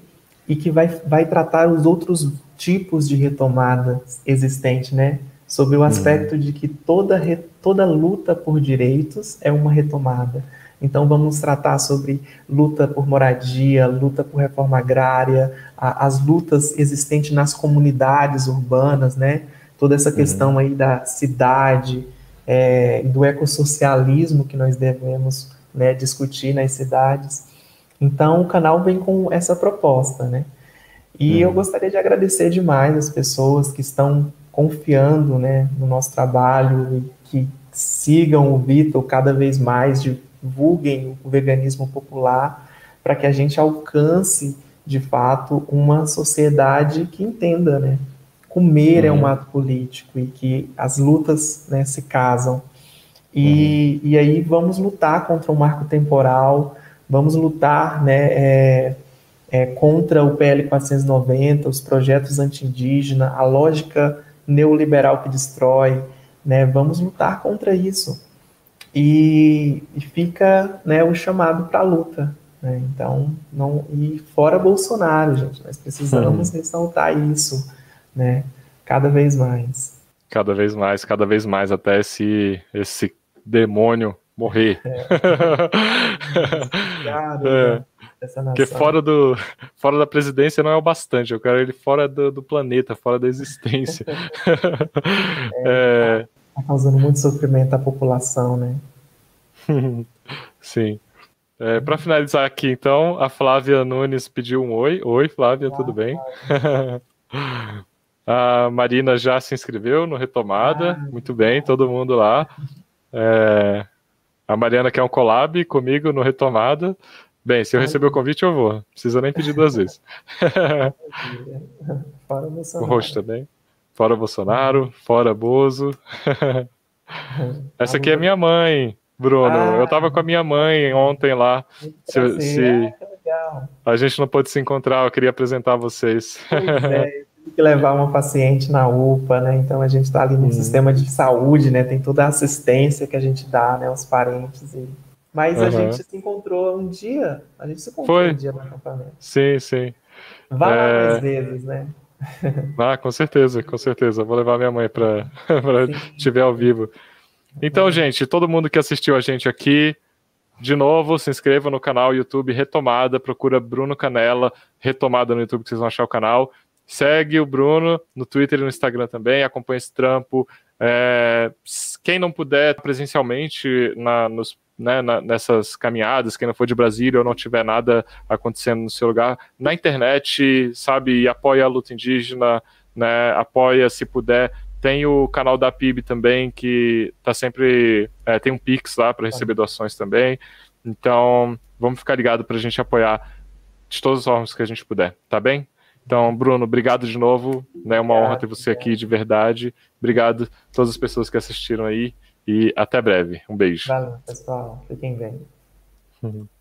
e que vai, vai tratar os outros tipos de retomada existente, né? Sob o uhum. aspecto uhum. de que toda, toda luta por direitos é uma retomada. Então, vamos tratar sobre luta por moradia, luta por reforma agrária, a, as lutas existentes nas comunidades urbanas, né? Toda essa uhum. questão aí da cidade, é, do ecossocialismo que nós devemos né, discutir nas cidades. Então, o canal vem com essa proposta, né? E eu uhum. gostaria de agradecer demais as pessoas que estão confiando né, no nosso trabalho e que sigam o Vitor cada vez mais, divulguem o veganismo popular, para que a gente alcance, de fato, uma sociedade que entenda né, comer uhum. é um uhum. ato político e que as lutas né, se casam. E, uhum. e aí vamos lutar contra o marco temporal, vamos lutar né, é, é, contra o PL 490, os projetos anti-indígena, a lógica neoliberal que destrói, né, vamos lutar contra isso. E, e fica né, o chamado para a luta. Né, então, não, e fora Bolsonaro, gente, nós precisamos uhum. ressaltar isso né? Cada vez mais. Cada vez mais, cada vez mais, até esse, esse demônio morrer. É. [LAUGHS] Obrigado, é. Porque fora, do, [LAUGHS] fora da presidência não é o bastante, eu quero ele fora do, do planeta, fora da existência. [LAUGHS] é, Tá causando muito sofrimento à população, né? [LAUGHS] Sim. É, Para finalizar aqui, então, a Flávia Nunes pediu um oi. Oi, Flávia, Olá, tudo bem? a Marina já se inscreveu no Retomada. Ah, muito bem, todo mundo lá. É, a Mariana quer um collab comigo no Retomada. Bem, se eu receber o convite, eu vou. Não precisa nem pedir duas vezes. [LAUGHS] Fora o Bolsonaro. O rosto também. Fora Bolsonaro, fora Bozo. [LAUGHS] Essa aqui é minha mãe, Bruno. Ah, eu tava com a minha mãe ontem lá. Se, se ah, a gente não pôde se encontrar, eu queria apresentar vocês. Pois é, [LAUGHS] tem que levar uma paciente na UPA, né? Então a gente está ali no hum. sistema de saúde, né? Tem toda a assistência que a gente dá, né, aos parentes e mas uhum. a gente se encontrou um dia, a gente se encontrou Foi. um dia no acampamento. Sim, sim. Várias é... mais vezes, né? Ah, com certeza, com certeza. Vou levar minha mãe para [LAUGHS] estiver ao vivo. Então, gente, todo mundo que assistiu a gente aqui, de novo, se inscreva no canal YouTube Retomada, procura Bruno Canela, Retomada no YouTube, que vocês vão achar o canal. Segue o Bruno no Twitter e no Instagram também, acompanha esse trampo. É, quem não puder presencialmente na, nos né, na, nessas caminhadas, quem não for de Brasília ou não tiver nada acontecendo no seu lugar, na internet, sabe, apoia a luta indígena, né, apoia se puder. Tem o canal da PIB também, que tá sempre. É, tem um Pix lá para receber doações também. Então, vamos ficar ligado para a gente apoiar de todas as formas que a gente puder, tá bem? Então, Bruno, obrigado de novo. É né, uma honra ter você aqui de verdade. Obrigado a todas as pessoas que assistiram aí. E até breve. Um beijo. Valeu, pessoal. Fiquem bem. Uhum. [LAUGHS]